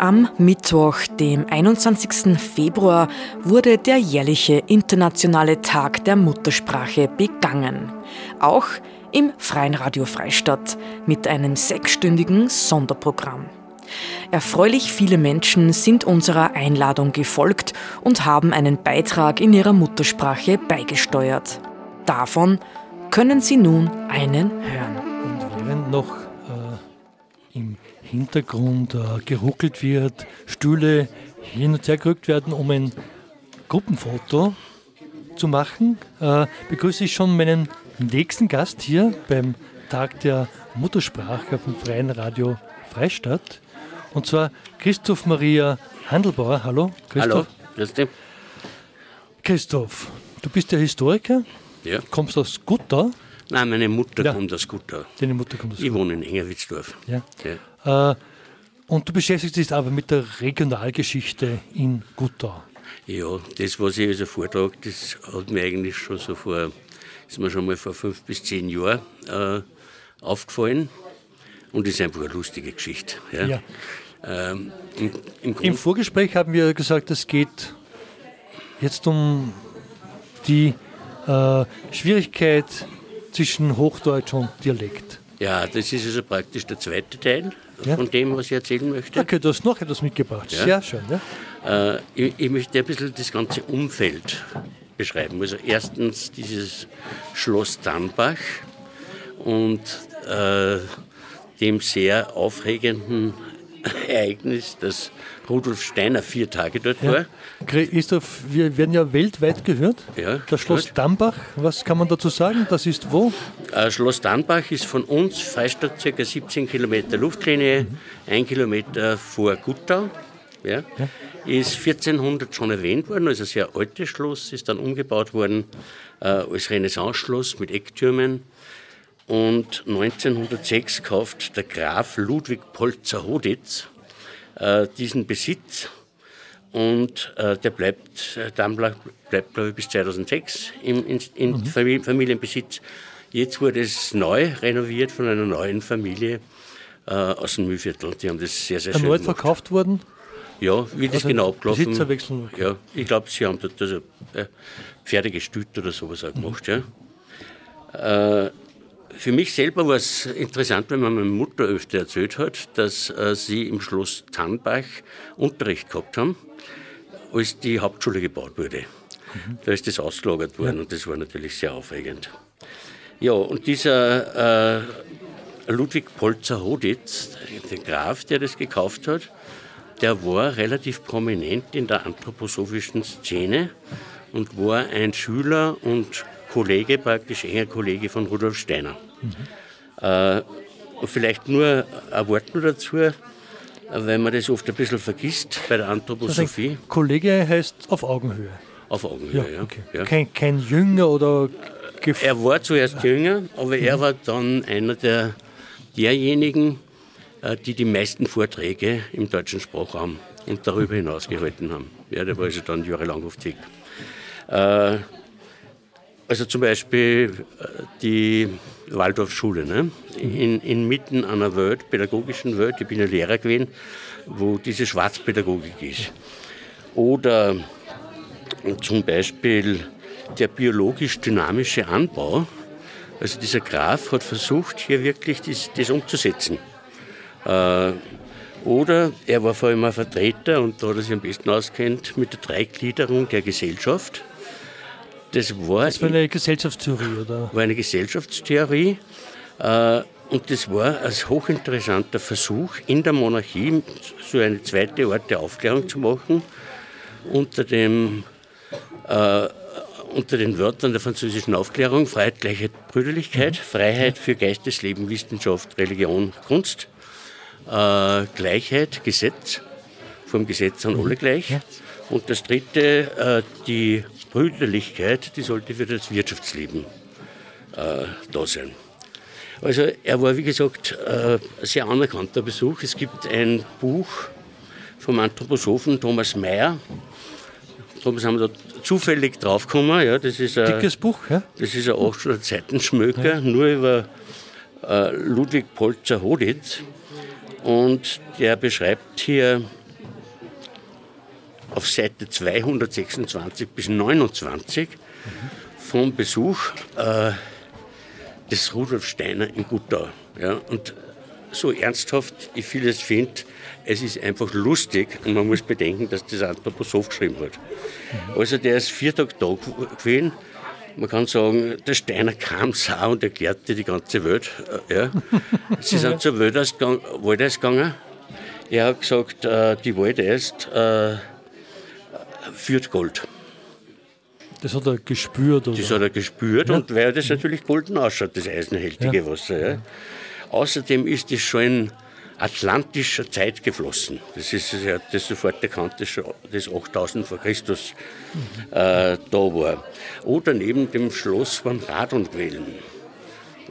Am Mittwoch, dem 21. Februar, wurde der jährliche internationale Tag der Muttersprache begangen. Auch im Freien Radio Freistadt mit einem sechsstündigen Sonderprogramm. Erfreulich viele Menschen sind unserer Einladung gefolgt und haben einen Beitrag in ihrer Muttersprache beigesteuert. Davon können Sie nun einen hören. Und während noch Hintergrund äh, geruckelt wird, Stühle hin und her gerückt werden, um ein Gruppenfoto zu machen, äh, begrüße ich schon meinen nächsten Gast hier beim Tag der Muttersprache dem Freien Radio Freistadt. Und zwar Christoph Maria Handelbauer. Hallo, Christoph. Hallo, grüß dich. Christoph, du bist ja Historiker. Ja. Kommst aus Gutau. Nein, meine Mutter ja. kommt aus Gutau. Deine Mutter kommt aus Gutau. Ich wohne in Engerwitzdorf. Ja. ja. Äh, und du beschäftigst dich aber mit der Regionalgeschichte in Gutau. Ja, das, was ich also vortrage, das hat mir eigentlich schon so vor, ist mir schon mal vor fünf bis zehn Jahren äh, aufgefallen. Und das ist einfach eine lustige Geschichte. Ja. ja. Ähm, im, im, Im, Vorgespräch haben wir gesagt, es geht jetzt um die äh, Schwierigkeit zwischen Hochdeutsch und Dialekt. Ja, das ist also praktisch der zweite Teil ja? von dem, was ich erzählen möchte. Okay, du hast noch etwas mitgebracht. Ja. Sehr schön. Ja? Äh, ich, ich, möchte ein bisschen das ganze Umfeld beschreiben. Also erstens dieses Schloss Dambach und äh, dem sehr aufregenden Ereignis, dass Rudolf Steiner vier Tage dort ja. war. Christoph, wir werden ja weltweit gehört. Ja, das Schloss gut. Dambach, was kann man dazu sagen? Das ist wo? Äh, Schloss Dambach ist von uns, Freistadt, ca. 17 Kilometer Luftlinie, mhm. ein Kilometer vor Guttau. Ja. ja. Ist 1400 schon erwähnt worden, also ein sehr altes Schloss, ist dann umgebaut worden äh, als Renaissance-Schloss mit Ecktürmen und 1906 kauft der Graf Ludwig Polzer-Hoditz äh, diesen Besitz und äh, der bleibt, äh, dann bleibt, glaube ich, bis 2006 im, in, in mhm. Familien, Familienbesitz. Jetzt wurde es neu renoviert von einer neuen Familie äh, aus dem Mühlviertel. Die haben das sehr, sehr schön Erneut gemacht. verkauft worden? Ja, wie das also genau abgelaufen Besitzerwechsel? Ja, ich glaube, sie haben dort also, äh, Pferde gestützt oder sowas auch gemacht. Mhm. Ja. Äh, für mich selber war es interessant, wenn man meine Mutter öfter erzählt hat, dass äh, sie im Schloss Tannbach Unterricht gehabt haben, als die Hauptschule gebaut wurde. Mhm. Da ist das ausgelagert worden ja. und das war natürlich sehr aufregend. Ja, und dieser äh, Ludwig Polzer-Hoditz, der Graf, der das gekauft hat, der war relativ prominent in der anthroposophischen Szene und war ein Schüler und Kollege, praktisch enger Kollege von Rudolf Steiner. Mhm. Äh, vielleicht nur ein Wort nur dazu, weil man das oft ein bisschen vergisst bei der Anthroposophie. Also Kollege heißt auf Augenhöhe. Auf Augenhöhe, ja. ja. Okay. ja. Kein, kein, Jünger oder. Gef er war zuerst Jünger, aber mhm. er war dann einer der, derjenigen, äh, die die meisten Vorträge im deutschen Sprachraum und darüber hinaus gehalten haben. Ja, der war also dann jahrelang auf Tick. Äh, also zum Beispiel äh, die Waldorfschule, ne? in, inmitten einer Welt, pädagogischen Welt, ich bin ja Lehrer gewesen, wo diese Schwarzpädagogik ist. Oder zum Beispiel der biologisch dynamische Anbau. Also dieser Graf hat versucht, hier wirklich das, das umzusetzen. Äh, oder er war vor allem ein Vertreter, und da hat er sich am besten auskennt, mit der Dreigliederung der Gesellschaft. Das war, das war eine Gesellschaftstheorie, oder? War eine Gesellschaftstheorie. Äh, und das war ein hochinteressanter Versuch, in der Monarchie so eine zweite Art der Aufklärung zu machen, unter, dem, äh, unter den Wörtern der französischen Aufklärung, Freiheit, Gleichheit, Brüderlichkeit, mhm. Freiheit für Geistesleben, Wissenschaft, Religion, Kunst, äh, Gleichheit, Gesetz, vom Gesetz sind alle gleich. Und das dritte, äh, die Brüderlichkeit, die sollte für das Wirtschaftsleben äh, da sein. Also er war, wie gesagt, äh, ein sehr anerkannter Besuch. Es gibt ein Buch vom Anthroposophen Thomas Mayer. Thomas haben wir da zufällig draufgekommen. Ja, das ist ein, Dickes Buch, ja? Das ist ein 800 Seiten Schmöker, ja. nur über äh, Ludwig Polzer-Hoditz. Und der beschreibt hier auf Seite 226 bis 29 vom Besuch äh, des Rudolf Steiner in Guttau. Ja, und so ernsthaft ich vieles finde, es ist einfach lustig und man muss bedenken, dass das Anthroposoph geschrieben hat. Also der ist vier Tage da gewesen. Man kann sagen, der Steiner kam sau und erklärte die ganze Welt. Äh, ja. Sie sind zur Wäldeis gegangen. Er hat gesagt, äh, die Waldeist äh, führt Gold. Das hat er gespürt, oder? Das hat er gespürt ja. und weil das natürlich golden ausschaut, das eisenhältige ja. Wasser. Ja. Außerdem ist es schon in atlantischer Zeit geflossen. Das ist, er hat das sofort erkannt, dass das 8000 vor Christus äh, da war. Oder neben dem Schloss waren Radonquellen.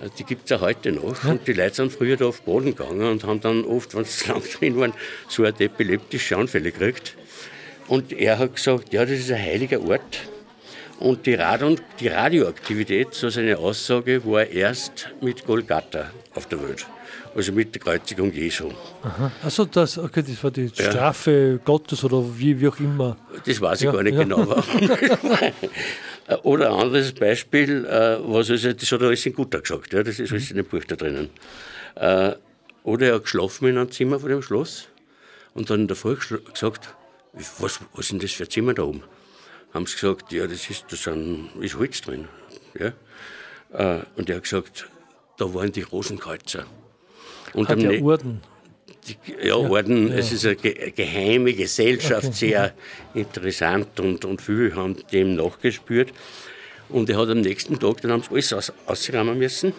Äh, die gibt es ja heute noch. Und die Leute sind früher da auf den Boden gegangen und haben dann oft, wenn sie lang drin waren, so eine epileptische Anfälle gekriegt. Und er hat gesagt, ja, das ist ein heiliger Ort. Und die, Radon, die Radioaktivität, so seine Aussage, war erst mit Golgatha auf der Welt. Also mit der Kreuzigung Jesu. Aha. Also das, okay, das war die Strafe ja. Gottes oder wie, wie auch immer. Das weiß ich ja, gar nicht ja. genau. oder ein anderes Beispiel, äh, was also, das hat er alles in Gutter gesagt, ja, das ist alles in dem Buch da drinnen. Äh, oder er hat geschlafen in einem Zimmer vor dem Schloss und dann in der Früh gesagt, was, was ist denn das für ein Zimmer da oben? haben sie gesagt, ja, das ist, da sind, ist Holz drin. Ja? Äh, und er hat gesagt, da waren die Rosenkreuzer. Und Hat der Orden? Die, ja, ja, Orden, ja. es ist eine geheime Gesellschaft, okay. sehr interessant und, und viele haben dem nachgespürt. Und er hat am nächsten Tag, dann haben sie alles aus, ausräumen müssen.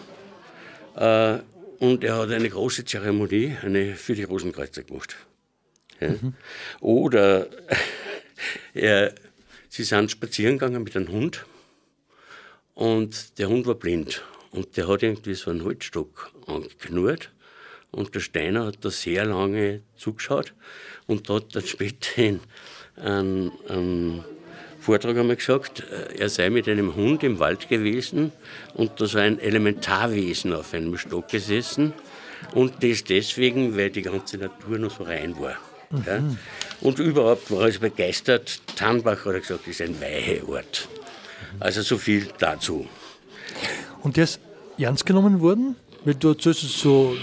Äh, und er hat eine große Zeremonie eine, für die Rosenkreuzer gemacht. Oder er Sie sind spazieren gegangen mit einem Hund und der Hund war blind und der hat irgendwie so einen Holzstock angeknurrt und der Steiner hat da sehr lange zugeschaut und hat dann später in einem, Vortrag einmal gesagt, er sei mit einem Hund im Wald gewesen und da sei ein Elementarwesen auf einem Stock gesessen und das deswegen, weil die ganze Natur noch so rein war. Mhm. Ja. Und überhaupt war er begeistert. Tannbach hat er gesagt, ist ein weiche Ort. Also so viel dazu. Und der ist ernst genommen worden? Weil du hast es so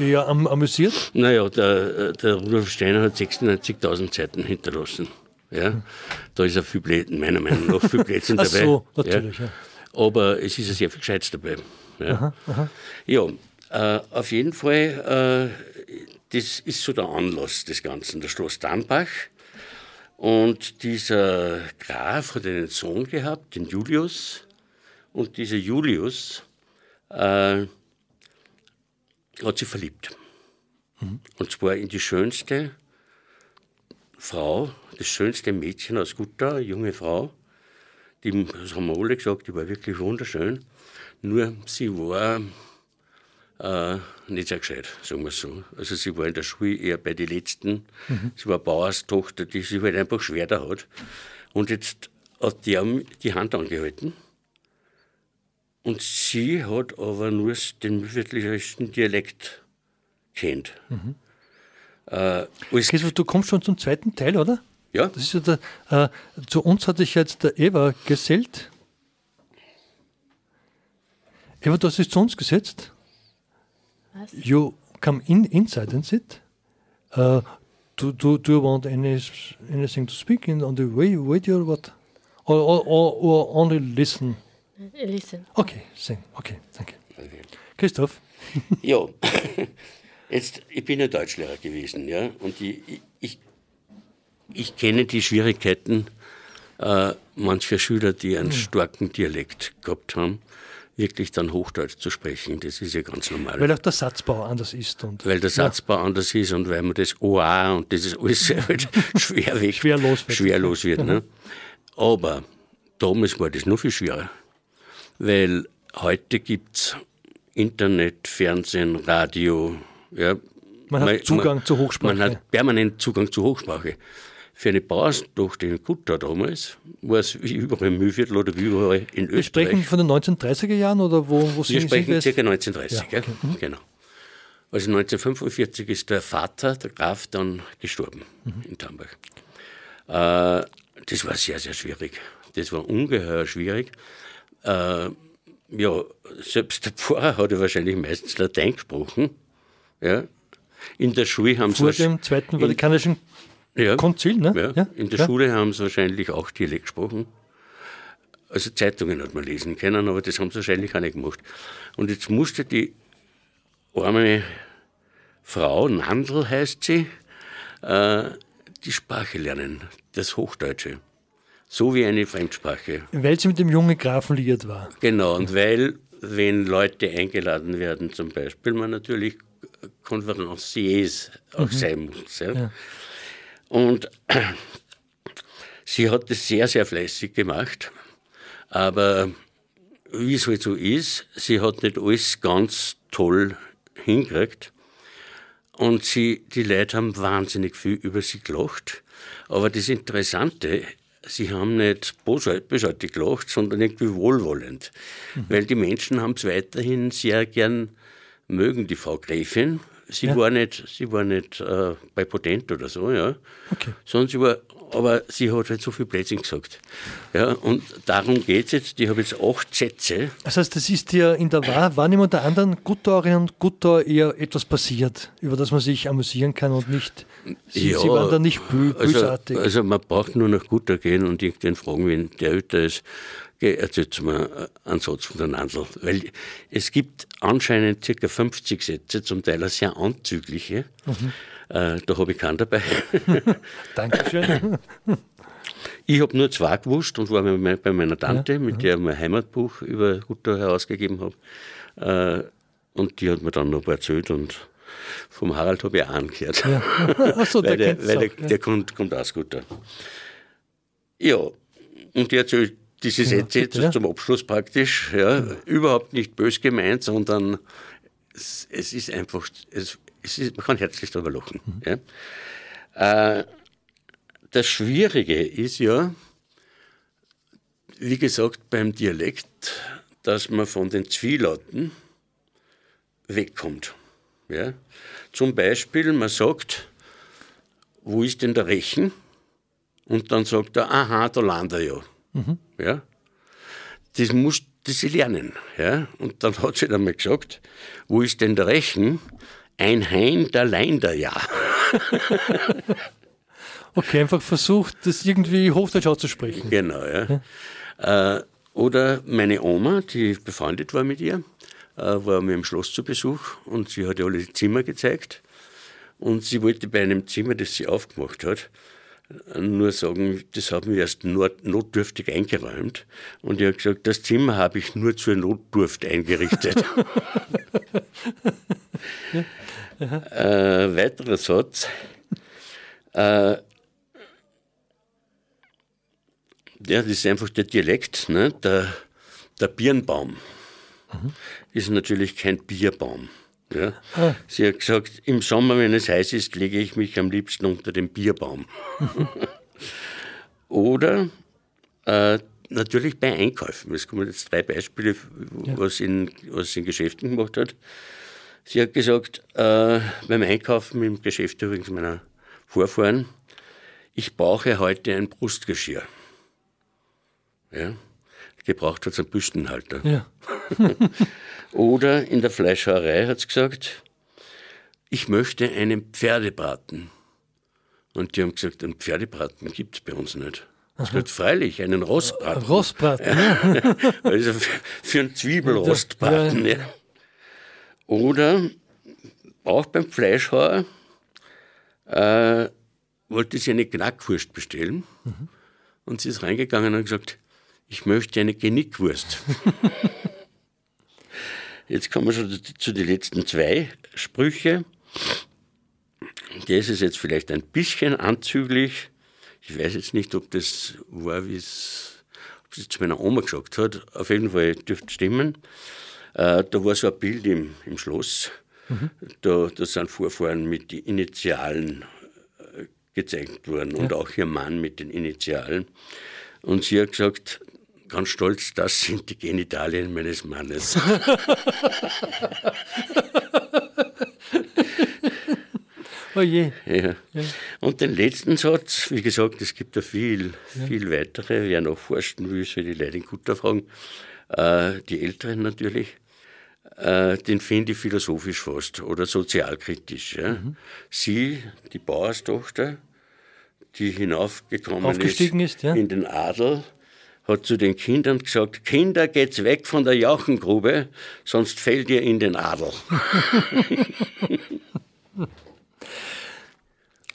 eher am, amüsiert? Naja, der, der Rudolf Steiner hat 96.000 Seiten hinterlassen. Ja? Da ist er viel Blödsinn, meiner Meinung nach viel Blödsinn dabei. Ach so, natürlich. Ja. Aber es ist ja sehr viel Gescheites dabei. Ja, aha, aha. ja äh, auf jeden Fall äh, das ist so der Anlass des Ganzen, der Schloss Dambach. Und dieser Graf hat einen Sohn gehabt, den Julius. Und dieser Julius äh, hat sich verliebt. Mhm. Und zwar in die schönste Frau, das schönste Mädchen aus Gutta, junge Frau. Die, das haben wir alle gesagt, die war wirklich wunderschön. Nur sie war äh, nicht sehr gescheit, sagen wir so. Also sie war in der Schule eher bei den Letzten. Mhm. Sie war Bauerstochter, die sich halt einfach schwer da hat. Und jetzt hat die die Hand angehalten. Und sie hat aber nur den mühlviertlicherischen Dialekt kennt. Mhm. Äh, du kommst schon zum zweiten Teil, oder? Ja. Das ist ja der, äh, zu uns hat sich jetzt der Eva gesellt. Eva, du hast dich zu uns gesetzt. Was? You come in inside and sit. Uh, do, do, do you want any, anything to speak in on the way, radio or what? Or, or, or, or only listen? Listen. Okay, sing. Okay, danke. Okay. Christoph? ja, jetzt, ich bin ja Deutschlehrer gewesen, ja, und ich, ich, ich kenne die Schwierigkeiten äh, mancher Schüler, die einen hm. starken Dialekt gehabt haben wirklich dann Hochdeutsch zu sprechen. Das ist ja ganz normal. Weil auch der Satzbau anders ist. Und weil der Satzbau ja. anders ist und weil man das OA und das ist alles halt schwer weg, schwerlos wird. Schwerlos wird ne? Aber damals war das noch viel schwerer. Weil heute gibt es Internet, Fernsehen, Radio. Ja, man hat man, Zugang man, zur Hochsprache. Man hat permanent Zugang zur Hochsprache für eine Bauerntochter in Gutta damals war es wie überall im Mühlviertel oder wie überall in Österreich. Wir sprechen von den 1930er Jahren oder wo, wo Wir sprechen Sie ca. 1930, ja, okay. mhm. genau. Also 1945 ist der Vater, der Graf, dann gestorben mhm. in Tambach. Äh, das war sehr, sehr schwierig. Das war ungeheuer schwierig. Äh, ja, selbst der Pfarrer hat ja wahrscheinlich meistens Latein gesprochen. Ja. In der Schule haben Vor sie dem Zweiten Vatikanischen ja, Konzil, ne? ja, Ja, in der ja. Schule haben sie wahrscheinlich auch Dialekt gesprochen. Also Zeitungen hat man lesen können, aber das haben sie wahrscheinlich auch nicht gemacht. Und jetzt musste die arme Frau, Nandl heißt sie, äh, die Sprache lernen, das Hochdeutsche. So wie eine Fremdsprache. Weil sie mit dem jungen Grafen liiert war. Genau, und weil, wenn Leute eingeladen werden, zum Beispiel, man natürlich Konferenciers auch sein muss. Ja. Und sie hat das sehr, sehr fleißig gemacht, aber wie es halt so ist, sie hat nicht alles ganz toll hingekriegt. Und sie, die Leute haben wahnsinnig viel über sie gelacht. Aber das Interessante, sie haben nicht bösart- bösartig gelacht, sondern irgendwie wohlwollend. Weil die Menschen haben es weiterhin sehr gern mögen, die Frau Gräfin. Sie Ja. war nicht, sie war nicht äh, bei Potent oder so, ja. Okay. Sondern sie war, aber sie hat halt so viel Blödsinn gesagt. Ja, und darum geht es jetzt. Ich habe jetzt acht Sätze. Das heißt, das ist dir in der Wahr- Wahrnehmung der anderen Guttauerinnen und Guttauer eher etwas passiert, über das man sich amüsieren kann und nicht. Sie, Ja, sie waren da nicht bö Also, bösartig. also man braucht nur nach Gutter gehen und irgendwen fragen, wenn der älter ist, erzählt mir einen Satz von der Nandl. Weil es gibt anscheinend ca. 50 Sätze, zum Teil auch sehr anzügliche. Mhm. Äh, da habe ich keinen dabei. Dankeschön. Ich habe nur zwei gewusst und war bei me- bei meiner Tante, mit der ich mein Heimatbuch über Gutter herausgegeben habe. Äh, und die hat mir dann noch ein paar erzählt und vom Harald habe ich auch angehört. Achso, der weil der, weil der, ja. der kommt, kommt aus Gutter. Ja, und die erzählt diese Sätze jetzt ja. zum Abschluss praktisch. Ja, Überhaupt nicht bös gemeint, sondern es, es ist einfach, es, es ist, man kann herzlich darüber lachen. Mhm. Ja. Äh, das Schwierige ist ja, wie gesagt, beim Dialekt, dass man von den Zwielauten wegkommt. Ja? Zum Beispiel, man sagt, wo ist denn der Rechen? Und dann sagt er, aha, da landet er ja. ja? Das muss das sie lernen. Ja? Und dann hat sie dann mal gesagt, wo ist denn der Rechen? Ein Hain, der Lein der ja. Okay, einfach versucht, das irgendwie Hochdeutsch auszusprechen. Genau, ja. Äh, oder meine Oma, die befreundet war mit ihr, äh, war mir im Schloss zu Besuch und sie hat ihr alle Zimmer gezeigt. Und sie wollte bei einem Zimmer, das sie aufgemacht hat, nur sagen, das haben wir erst not, notdürftig eingeräumt. Und ich habe gesagt, das Zimmer habe ich nur zur Notdurft eingerichtet. äh, weiterer Satz. Äh, ja, das ist einfach der Dialekt, ne? der, der Birnbaum ist natürlich kein Bierbaum. Ja. Sie hat gesagt, im Sommer, wenn es heiß ist, lege ich mich am liebsten unter den Bierbaum. Oder äh, natürlich bei Einkäufen. Es kommen jetzt drei Beispiele, was, in, was sie in Geschäften gemacht hat. Sie hat gesagt, äh, beim Einkaufen im Geschäft übrigens meiner Vorfahren, ich brauche heute ein Brustgeschirr. Ja? Gebraucht hat es einen Büstenhalter. Ja. Oder in der Fleischhauerei hat sie gesagt, ich möchte einen Pferdebraten. Und die haben gesagt, einen Pferdebraten gibt es bei uns nicht. Es wird freilich einen Rostbraten. Rostbraten. Ja. Also für, einen Zwiebelrostbraten. Ja. Oder auch beim Fleischhauer äh, wollte sie eine Knackwurst bestellen. Und sie ist reingegangen und hat gesagt, ich möchte eine Genickwurst. Jetzt kommen wir schon zu den letzten zwei Sprüche. Der ist es jetzt vielleicht ein bisschen anzüglich. Ich weiß jetzt nicht, ob das war, wie es, zu meiner Oma gesagt hat. Auf jeden Fall dürfte stimmen. Äh, da war so ein Bild im, im Schloss. Da, da sind Vorfahren mit den Initialen äh, gezeigt worden und auch ihr Mann mit den Initialen. Und sie hat gesagt, ganz stolz, das sind die Genitalien meines Mannes. Oh je. Ja. Und den letzten Satz, wie gesagt, es gibt da viel, viel weitere. Wer noch forschen will, soll die Leute in Kutter fragen. Äh, die Älteren natürlich. Äh, den finde ich philosophisch fast oder sozialkritisch. Ja. Sie, die Bauerstochter, die hinaufgekommen Aufgestiegen ist, ja. in den Adel, hat zu den Kindern gesagt, Kinder, geht's weg von der Jauchengrube, sonst fällt ihr in den Adel.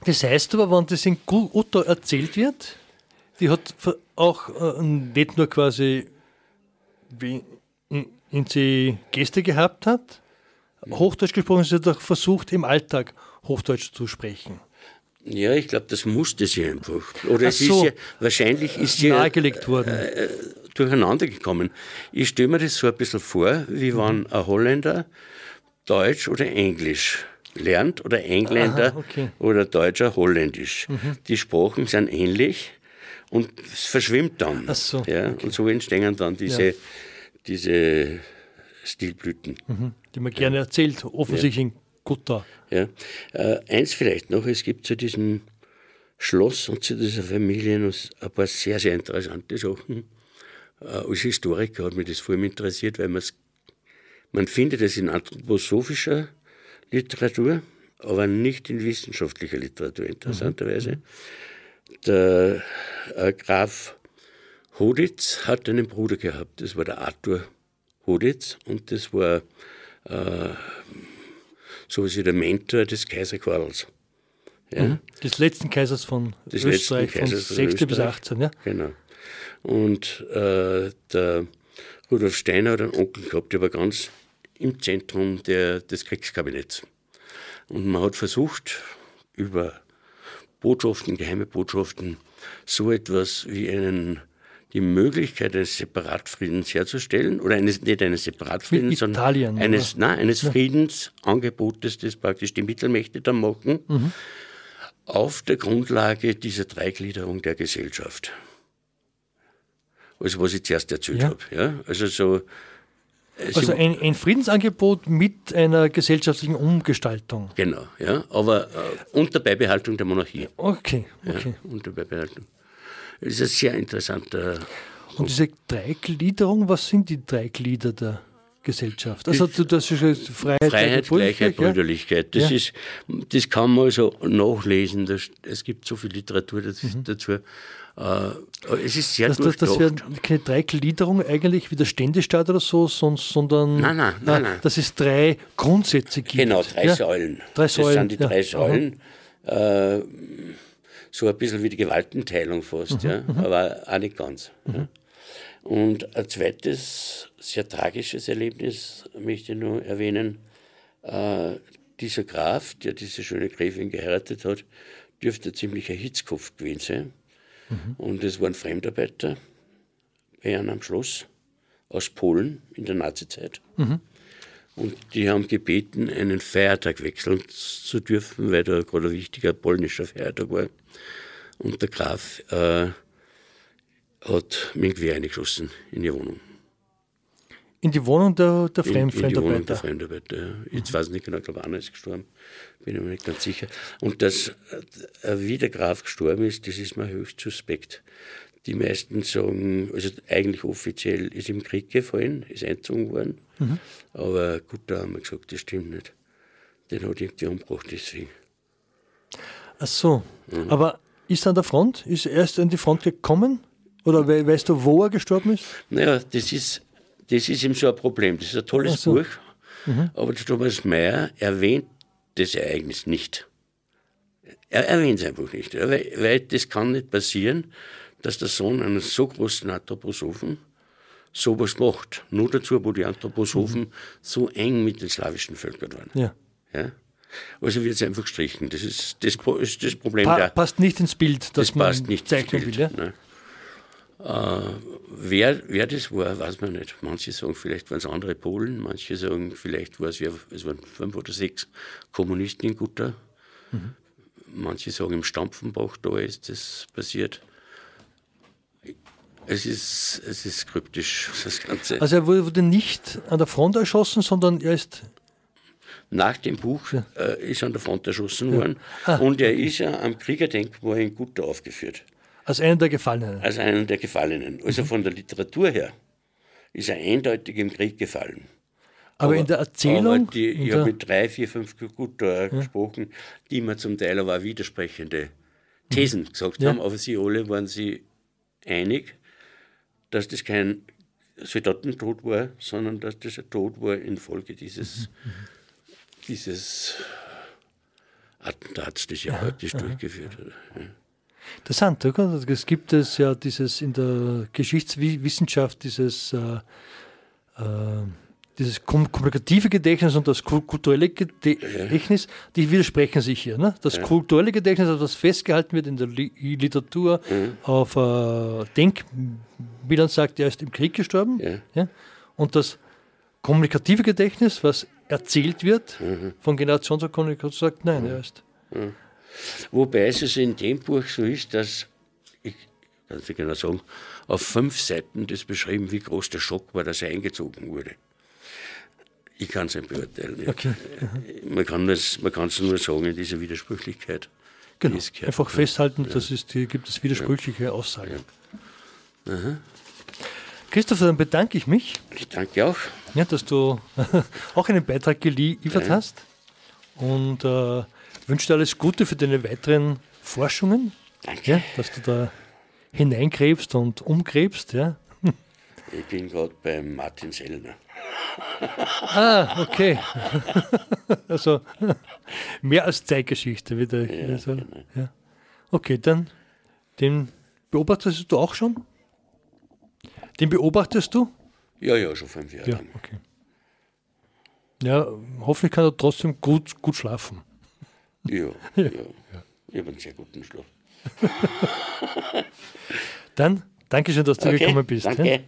Das heißt aber, wenn das in Utto erzählt wird, die hat auch äh, nicht nur quasi, wie in, in sie Gäste gehabt hat, Hochdeutsch gesprochen, sie hat auch versucht, im Alltag Hochdeutsch zu sprechen. Ja, ich glaube, das musste sie einfach. Oder Ach es so. ist ja, wahrscheinlich ist sie Nahegelegt worden. äh, durcheinander gekommen. Ich stelle mir das so ein bisschen vor, wie wenn ein Holländer Deutsch oder Englisch lernt oder Engländer Aha, okay. oder Deutscher Holländisch. Die Sprachen sind ähnlich und es verschwimmt dann. Ach so, ja, Und so entstehen dann diese, Ja. diese Stilblüten. die man gerne erzählt, offensichtlich in Gutta. Ja. Äh, eins vielleicht noch, es gibt zu diesem Schloss und zu dieser Familie noch ein paar sehr, sehr interessante Sachen. Äh, als Historiker hat mich das vor allem interessiert, weil man findet es in anthroposophischer Literatur, aber nicht in wissenschaftlicher Literatur, interessanterweise. Der äh, Graf Hoditz hat einen Bruder gehabt, das war der Arthur Hoditz und das war so wie der Mentor des Kaiser Karls. Ja, Des letzten Kaisers von Des Österreich, Kaisers von von 6. bis Österreich. 18. Ja? genau. Und äh, der Rudolf Steiner hat einen Onkel gehabt, der war ganz im Zentrum der, des Kriegskabinetts. Und man hat versucht, über Botschaften, geheime Botschaften, so etwas wie einen, die Möglichkeit eines Separatfriedens herzustellen, oder eines, nicht eines Separatfriedens, Mit sondern Italien, oder? eines, nein, eines Friedensangebotes, das praktisch die Mittelmächte dann machen, Mhm. auf der Grundlage dieser Dreigliederung der Gesellschaft. Also was ich zuerst erzählt Ja. habe. Ja? Also so Also ein, ein Friedensangebot mit einer gesellschaftlichen Umgestaltung. Genau, ja, aber äh, unter Beibehaltung der Monarchie. Okay, Ja, okay. unter Beibehaltung. Das ist ein sehr interessanter. Und diese Dreigliederung, was sind die drei Glieder der Gesellschaft? Also das ist Freiheit, Freiheit, Gleichheit, ja? Brüderlichkeit. Das, Ja. ist, das kann man so nachlesen. Das, es gibt so viel Literatur das, dazu. Aber es ist sehr Das, das, das wäre keine Dreigliederung eigentlich wie der Ständestaat oder so, sondern Nein, nein, nein, nein. dass es drei Grundsätze gibt. Genau, drei ja? Säulen. Drei das Säulen, sind die ja. drei. Säulen. Äh, so ein bisschen wie die Gewaltenteilung fast, Mhm, ja, aber auch nicht ganz. Ja. Und ein zweites, sehr tragisches Erlebnis möchte ich nur erwähnen. Äh, dieser Graf, der diese schöne Gräfin geheiratet hat, dürfte ziemlich ein Hitzkopf gewesen sein. Mhm. Und es waren Fremdarbeiter bei einem am Schloss aus Polen in der Nazizeit. Und die haben gebeten, einen Feiertag wechseln zu dürfen, weil da gerade ein wichtiger polnischer Feiertag war. Und der Graf äh, hat mit Gewehr eingeschossen in die Wohnung. In die Wohnung der, der In, Fremd in die Wohnung der Fremdarbeiter. Ja. Jetzt weiß ich nicht genau, ich glaube, einer ist gestorben. Bin ich mir nicht ganz sicher. Und dass, äh, wie der Graf gestorben ist, das ist mir höchst suspekt. Die meisten sagen, also eigentlich offiziell ist im Krieg gefallen, ist eingezogen worden. Mhm. Aber gut, da haben wir gesagt, das stimmt nicht. Den hat irgendwie umgebracht deswegen. Ach so. Mhm. Aber ist er an der Front? Ist er erst an die Front gekommen? Oder we weißt du, wo er gestorben ist? Naja, das ist, das ist ihm so ein Problem. Das ist ein tolles so. Buch, aber der Thomas Mayer erwähnt das Ereignis nicht. Er erwähnt es einfach nicht, weil, weil das kann nicht passieren, dass der Sohn eines so großen Anthroposophen sowas macht. Nur dazu, wo die Anthroposophen so eng mit den slawischen Völkern waren. Ja. Ja? Also wird es einfach gestrichen. Das ist das, ist das Problem Pa der, passt nicht ins Bild, das, das man passt nicht ins zeichnen Bild, will. Ja? Äh, wer, wer das war, weiß man nicht. Manche sagen, vielleicht waren es andere Polen, manche sagen, vielleicht war es, es waren fünf oder sechs Kommunisten in Gutta. Mhm. Manche sagen, im Stampfenbach, da ist das passiert. Es ist, es ist kryptisch, das Ganze. Also er wurde nicht an der Front erschossen, sondern er ist nach dem Buch ja. äh, ist an der Front erschossen worden ah, und er ist ja am Kriegerdenkmal in Gutta aufgeführt. Als einer der Gefallenen? Als einer der Gefallenen. Also mhm. von der Literatur her ist er eindeutig im Krieg gefallen. Aber, aber in der Erzählung? Die, ich habe mit drei, vier, fünf Gutta ja. gesprochen, die mir zum Teil aber auch widersprechende Thesen mhm. gesagt haben, aber sie alle waren sie einig, dass das kein Soldatentod war, sondern dass das ein Tod war infolge dieses, mhm. dieses Attentats, das ja heute durchgeführt hat. Ja. Interessant, oder? Es gibt es ja dieses in der Geschichtswissenschaft dieses, äh, äh, dieses kommunikative Gedächtnis und das kulturelle Gedächtnis, die widersprechen sich hier. Ne? Das kulturelle Gedächtnis, also was festgehalten wird in der Literatur auf äh, Denkbildern, sagt, er ist im Krieg gestorben. Ja. Und das kommunikative Gedächtnis, was erzählt wird von Generation zu Generation, sagt, nein, er ist. Wobei es also in dem Buch so ist, dass, ich kann es genau sagen, auf fünf Seiten das beschrieben, wie groß der Schock war, dass er eingezogen wurde. Ich kann es nicht beurteilen. Okay. Man kann es man nur sagen in dieser Widersprüchlichkeit. Genau. Einfach festhalten, ja. dass es die, gibt es widersprüchliche ja. Aussagen. Ja. Christopher, dann bedanke ich mich. Ich danke auch. Ja, dass du auch einen Beitrag geliefert hast. Und äh, wünsche dir alles Gute für deine weiteren Forschungen. Danke. Ja, dass du da hineingräbst und umgräbst. Ja. Ich bin gerade beim Martin Sellner. Ah, okay. also mehr als Zeitgeschichte wieder. Ja, also, genau. ja. Okay, dann den beobachtest du auch schon? Den beobachtest du? Ja, ja, schon fünf Jahre ja, lang. Okay. Ja, hoffentlich kann er trotzdem gut, gut schlafen. Ja, ja. ja. Ich habe einen sehr guten Schlaf. Dann, danke schön, dass du okay, gekommen bist. Danke. Ja?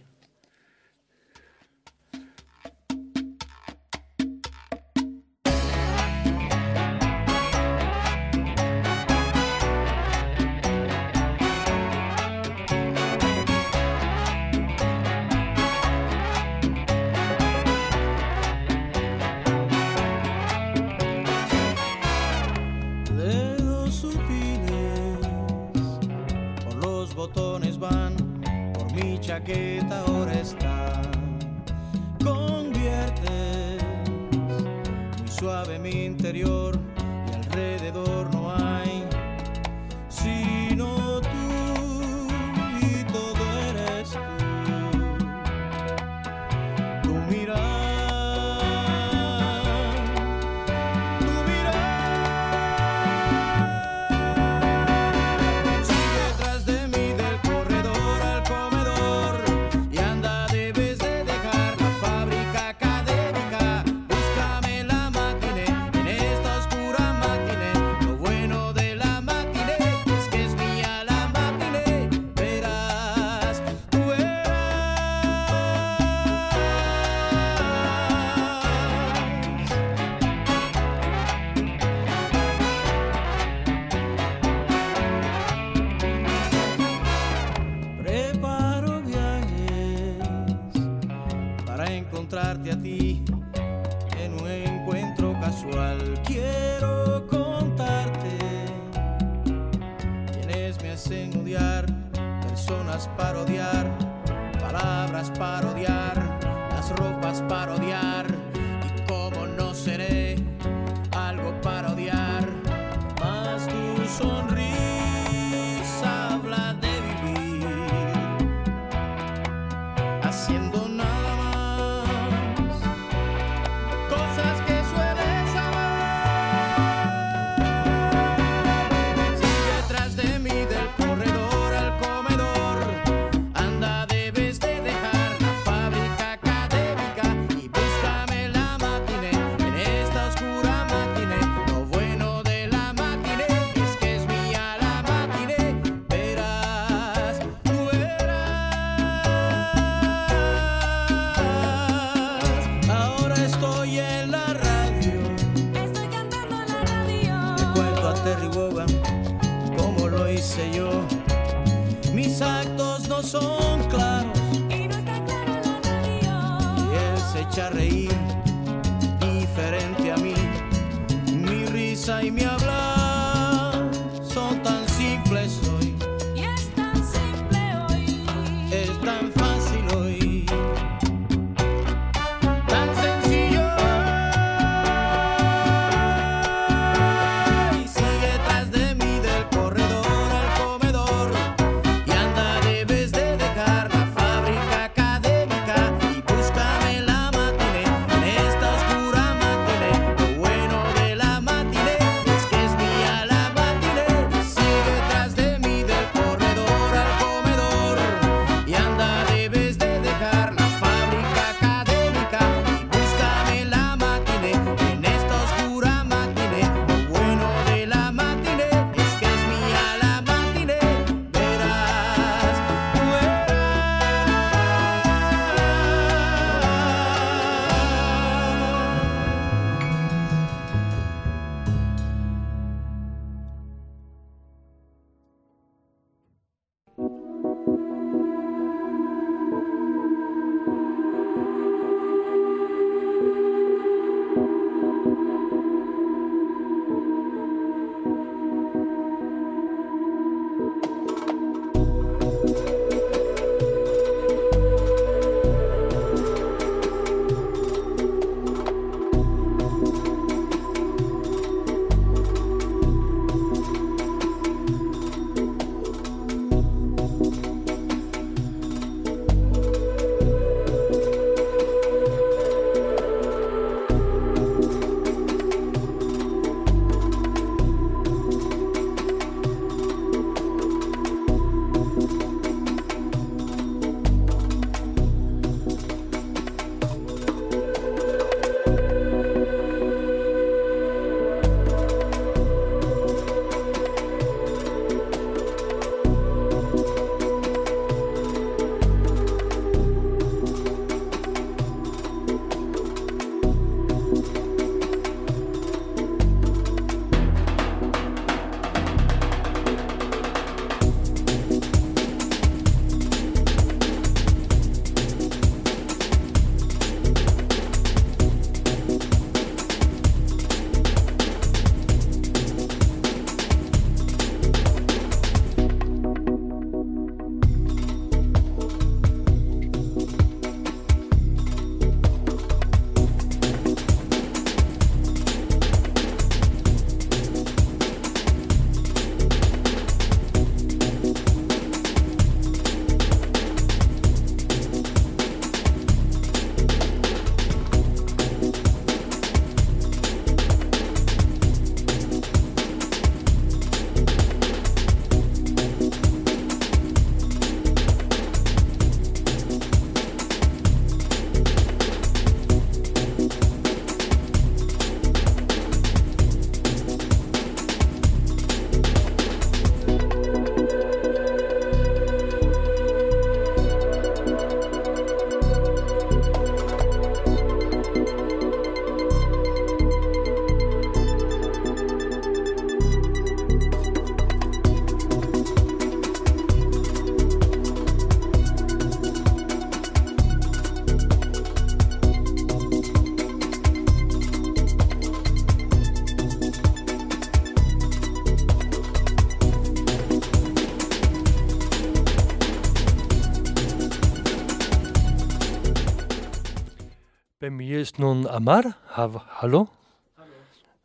Amar. Ha Hallo?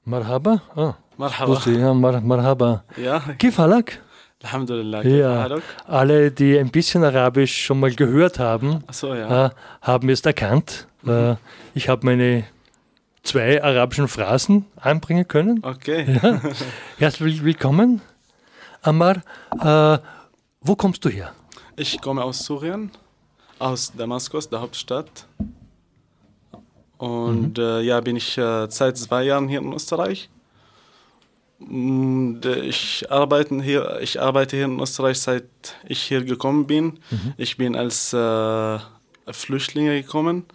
Marhaba? Ah, مرحبا wusste ich, ja, Mar Marhaba. Ja, Kif halak? الحمد لله كيف Ja, حالك؟ alle, die ein bisschen Arabisch schon mal gehört haben, Achso, ja. äh, haben es erkannt. Äh, ich habe meine zwei arabischen Phrasen anbringen können. Okay. Ja. Herzlich willkommen, Amar. Äh, wo kommst du her? Ich komme aus Syrien, aus Damaskus, der Hauptstadt. Und äh, ja, bin ich äh, seit zwei Jahren hier in Österreich. Und, äh, ich, arbeite hier, ich arbeite hier in Österreich, seit ich hier gekommen bin. Ich bin als äh, Flüchtling gekommen,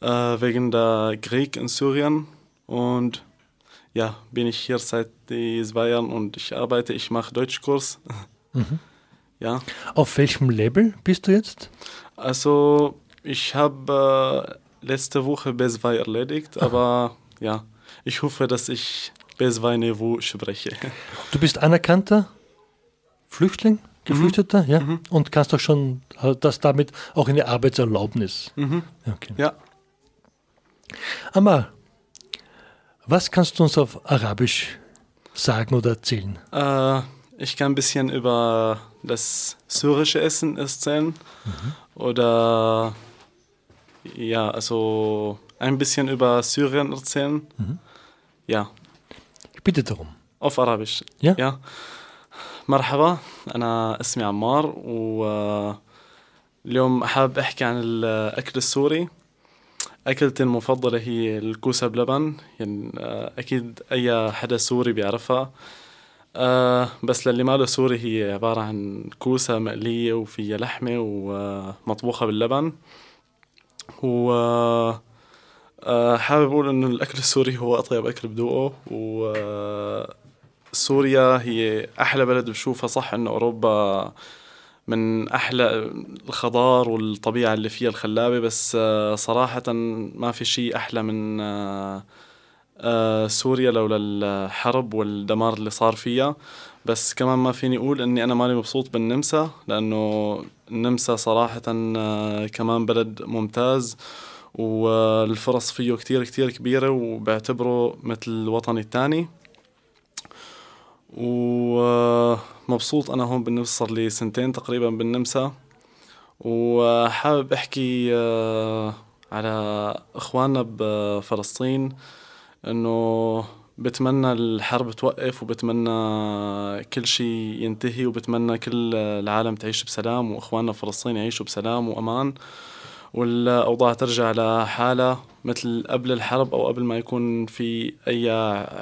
äh, wegen der Krieg in Syrien. Und ja, bin ich hier seit zwei Jahren und ich arbeite, ich mache Deutschkurs. Ja. Auf welchem Level bist du jetzt? Also, ich habe äh, letzte Woche B2 erledigt, aber ja, ich hoffe, dass ich B2-Niveau spreche. Du bist anerkannter Flüchtling, Geflüchteter, ja? Und kannst auch schon äh, das damit auch eine Arbeitserlaubnis. Ja, Okay. Ja, Amal, was kannst du uns auf Arabisch sagen oder erzählen? äh, ich kann ein bisschen über das syrische Essen erzählen. Oder ja, also ein bisschen über Syrien erzählen. Ja, Ich bitte darum. auf Arabisch. Ja? Ja. مرحبا أنا اسمي عمار واليوم حابب أحكي عن الأكل السوري أكلتي المفضلة هي الكوسة بلبن يعني آه، أكيد أي حدا سوري بيعرفها آه، بس للي ما له سوري هي عبارة عن كوسة مقلية وفيها لحمة ومطبوخة باللبن و آه، حابب أقول إنه الأكل السوري هو أطيب أكل بدوقه و آه، هي أحلى بلد بشوفها صح إنه أوروبا من أحلى الخضار والطبيعة اللي فيها الخلابة بس آه، صراحة ما في شيء أحلى من سوريا لولا الحرب والدمار اللي صار فيها. بس كمان ما فيني أقول إني أنا ماني مبسوط بالنمسا لأنه النمسا صراحة آه، كمان بلد ممتاز والفرص فيه كتير كتير كبيرة وبعتبره مثل وطني التاني ومبسوط أنا هون بالنمسا صار لي سنتين تقريبا بالنمسا. وحابب أحكي آه، على إخواننا بفلسطين إنه بتمنى الحرب توقف وبتمنى كل شيء ينتهي وبتمنى كل العالم تعيش بسلام وإخواننا بفلسطين يعيشوا بسلام وأمان. والأوضاع ترجع لحالها مثل قبل الحرب أو قبل ما يكون في أي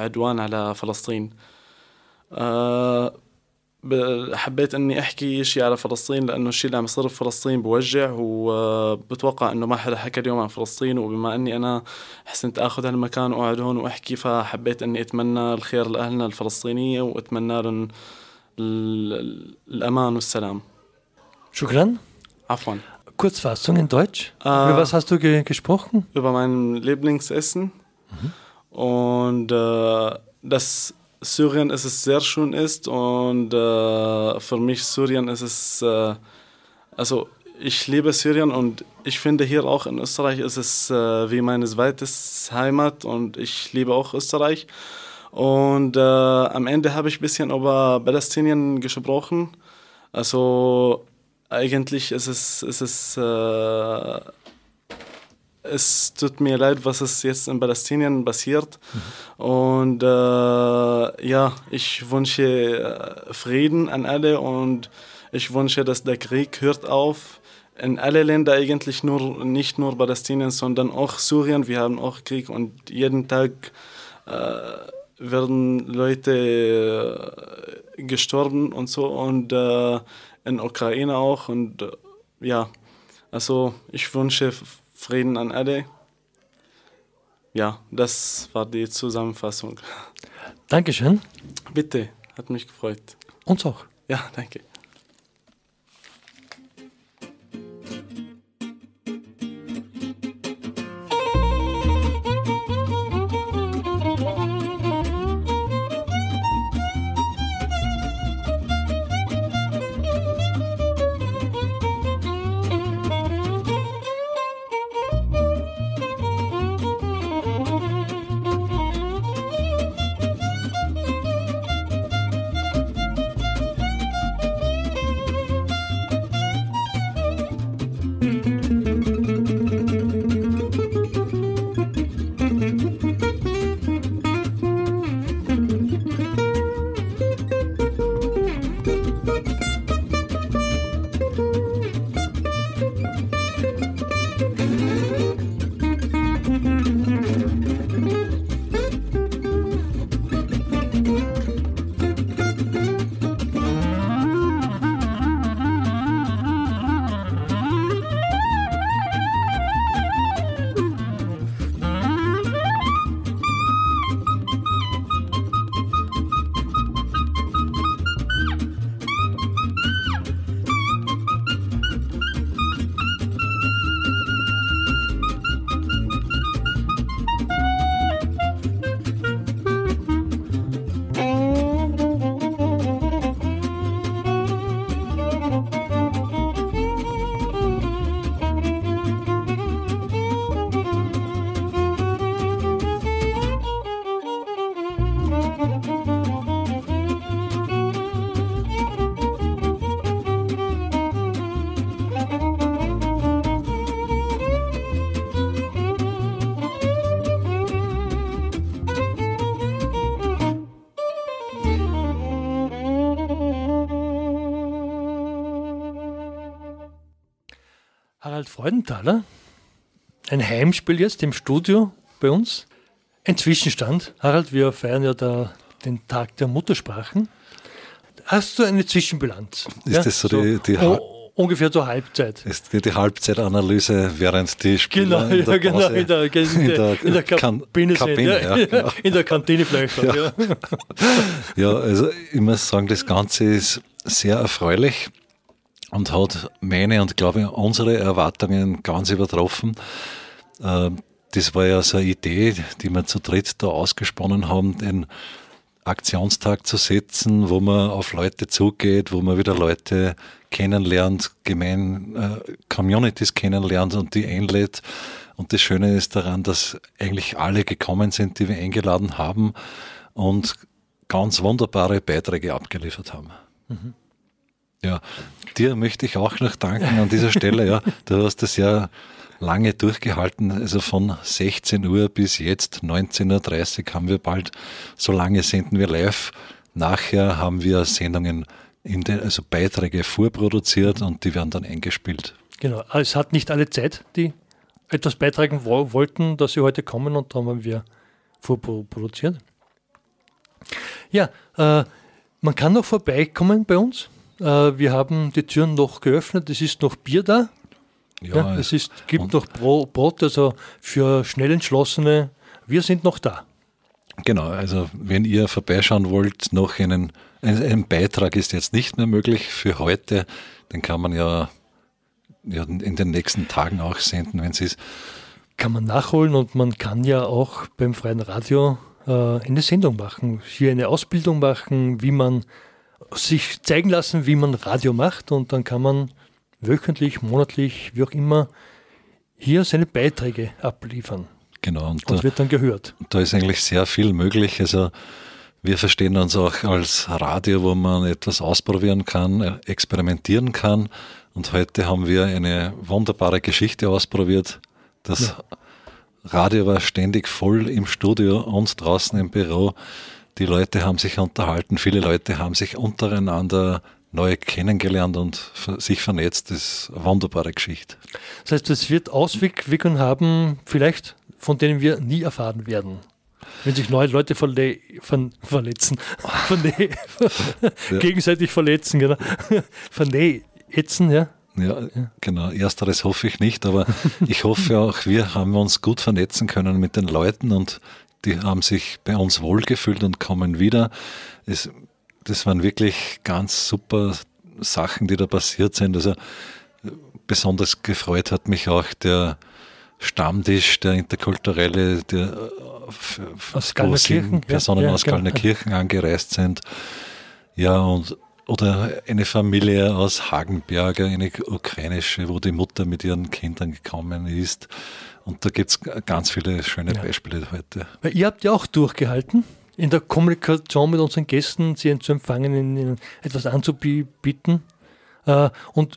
عدوان على فلسطين. ب- حبيت إني أحكي شيء على فلسطين لأنه الشيء اللي عم يصير بفلسطين بوجع وبتوقع إنه ما حدا حكى اليوم عن فلسطين وبما إني أنا حسنت آخذ هالمكان واقعد هون وأحكي فحبيت إني أتمنى الخير لأهلنا الفلسطينية وأتمنى لهم ال- ال- الأمان والسلام Shukran. عفوا Kurzfassung in Deutsch. Ah. Über was hast du ge gesprochen? über mein Lieblingsessen und äh, dass Syrien ist es sehr schön ist und äh, für mich Syrien ist es äh, also ich liebe Syrien und ich finde hier auch in Österreich ist es äh, wie meine zweites Heimat und ich liebe auch Österreich. Und äh, am Ende habe ich ein bisschen über Palästinien gesprochen. Also eigentlich ist es ist es äh, es tut mir leid, was es jetzt in Palästinien passiert. Und äh, ja, ich wünsche äh, Frieden an alle und ich wünsche, dass der Krieg hört auf. In alle Länder eigentlich nur, nicht nur Palästinien, sondern auch Syrien. Wir haben auch Krieg und jeden Tag äh, werden Leute äh, gestorben und so und äh, in Ukraine auch und äh, ja, also ich wünsche Frieden an alle. Ja, das war die Zusammenfassung. Dankeschön. Bitte, hat mich gefreut. Uns auch. Ja, danke. Freudenthaler. Ein Heimspiel jetzt im Studio bei uns. Ein Zwischenstand. Harald, wir feiern ja da den Tag der Muttersprachen. Hast du eine Zwischenbilanz? Ist das so die- die Ha- oh, ungefähr zur Halbzeit? Ist die, die Halbzeitanalyse, während die Spieler Genau, in der ja, genau, in der, in der, in der Kabine, Kabine, ja. ja, genau. In der Kantine vielleicht. auch, Ja. Ja, also ich muss sagen, das Ganze ist sehr erfreulich und hat meine und glaube ich unsere Erwartungen ganz übertroffen. Ähm, Das war ja so eine Idee, die wir zu dritt da ausgesponnen haben, den Aktionstag zu setzen, wo man auf Leute zugeht, wo man wieder Leute kennenlernt, gemein äh, Communities kennenlernt und die einlädt. Und das Schöne ist daran, dass eigentlich alle gekommen sind, die wir eingeladen haben und ganz wunderbare Beiträge abgeliefert haben. Ja, dir möchte ich auch noch danken an dieser Stelle. Ja, du hast das ja lange durchgehalten, also von 16 Uhr bis jetzt 19.30 Uhr haben wir bald, so lange senden wir live. Nachher haben wir Sendungen, den, also Beiträge vorproduziert und die werden dann eingespielt. Genau, es hat nicht alle Zeit, die etwas beitragen wo wollten, dass sie heute kommen und darum haben wir vorproduziert. Ja, äh, man kann noch vorbeikommen bei uns. Äh, wir haben die Türen noch geöffnet, es ist noch Bier da. Ja, es ist, gibt noch Bro Brot, also für schnell entschlossene, wir sind noch da. Genau, also wenn ihr vorbeischauen wollt, noch einen, ein, ein Beitrag ist jetzt nicht mehr möglich für heute, den kann man ja, ja in den nächsten Tagen auch senden, wenn es ist. Kann man nachholen und man kann ja auch beim freien Radio äh, eine Sendung machen, hier eine Ausbildung machen, wie man sich zeigen lassen, wie man Radio macht und dann kann man wöchentlich, monatlich, wie auch immer, hier seine Beiträge abliefern Genau, und und da, wird dann gehört. da ist eigentlich sehr viel möglich. Also wir verstehen uns auch als Radio, wo man etwas ausprobieren kann, äh, experimentieren kann. Und heute haben wir eine wunderbare Geschichte ausprobiert. Das Radio war ständig voll im Studio und draußen im Büro. Die Leute haben sich unterhalten, viele Leute haben sich untereinander neu kennengelernt und sich vernetzt. Das ist eine wunderbare Geschichte. Das heißt, es wird Auswirkungen haben, vielleicht, von denen wir nie erfahren werden. Wenn sich neue Leute verle ver verletzen, Verne gegenseitig verletzen, genau. Vernetzen, ja. Ja, genau. Ersteres hoffe ich nicht, aber ich hoffe auch, wir haben uns gut vernetzen können mit den Leuten und die haben sich bei uns wohlgefühlt und kommen wieder. Es, das waren wirklich ganz super Sachen, die da passiert sind. Also besonders gefreut hat mich auch der Stammtisch, der interkulturelle, der Aus wo sieben Gallnerkirchen, ja, Personen ja, aus genau. Gallnerkirchen angereist sind. Ja, und oder eine Familie aus Hagenberger, eine ukrainische, wo die Mutter mit ihren Kindern gekommen ist. Und da gibt es ganz viele schöne Ja. Beispiele heute. Weil ihr habt ja auch durchgehalten, in der Kommunikation mit unseren Gästen, sie zu empfangen, ihnen etwas anzubieten. Äh, Und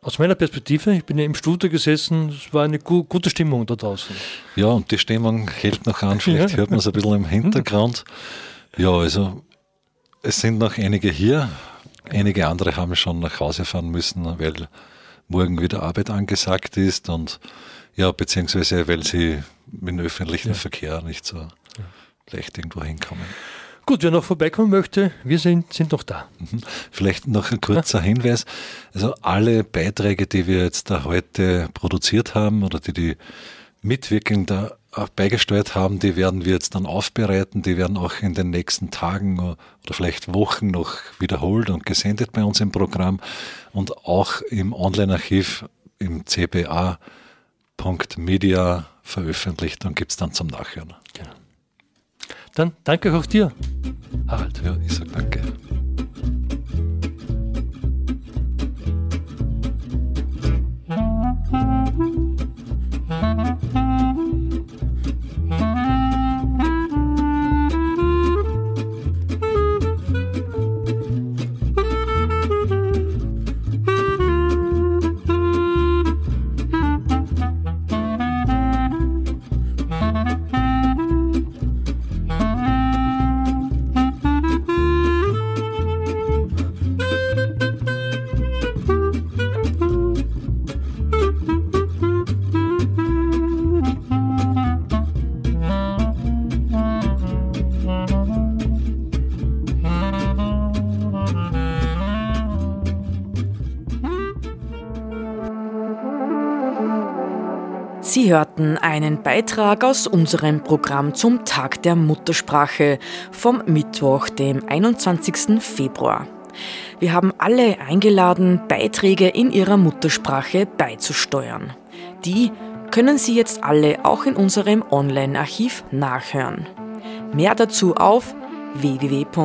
aus meiner Perspektive, ich bin ja im Studio gesessen, es war eine gu gute Stimmung da draußen. Ja, und die Stimmung hält noch an, vielleicht Ja. hört man es ein bisschen im Hintergrund. Ja, also es sind noch einige hier. Einige andere haben schon nach Hause fahren müssen, weil morgen wieder Arbeit angesagt ist und ja, beziehungsweise weil sie mit dem öffentlichen Verkehr nicht so leicht irgendwo hinkommen. Gut, wer noch vorbeikommen möchte, wir sind, sind noch da. Vielleicht noch ein kurzer Hinweis. Also alle Beiträge, die wir jetzt da heute produziert haben oder die die Mitwirkenden da beigesteuert haben, die werden wir jetzt dann aufbereiten. Die werden auch in den nächsten Tagen oder vielleicht Wochen noch wiederholt und gesendet bei uns im Programm und auch im Online-Archiv im cba.media veröffentlicht und gibt es dann zum Nachhören. Dann danke auch dir, Harald. Ja, ich sage danke. Sie hörten einen Beitrag aus unserem Programm zum Tag der Muttersprache vom Mittwoch, dem 21. Februar. Wir haben alle eingeladen, Beiträge in ihrer Muttersprache beizusteuern. Die können Sie jetzt alle auch in unserem Online-Archiv nachhören. Mehr dazu auf www.frf.at.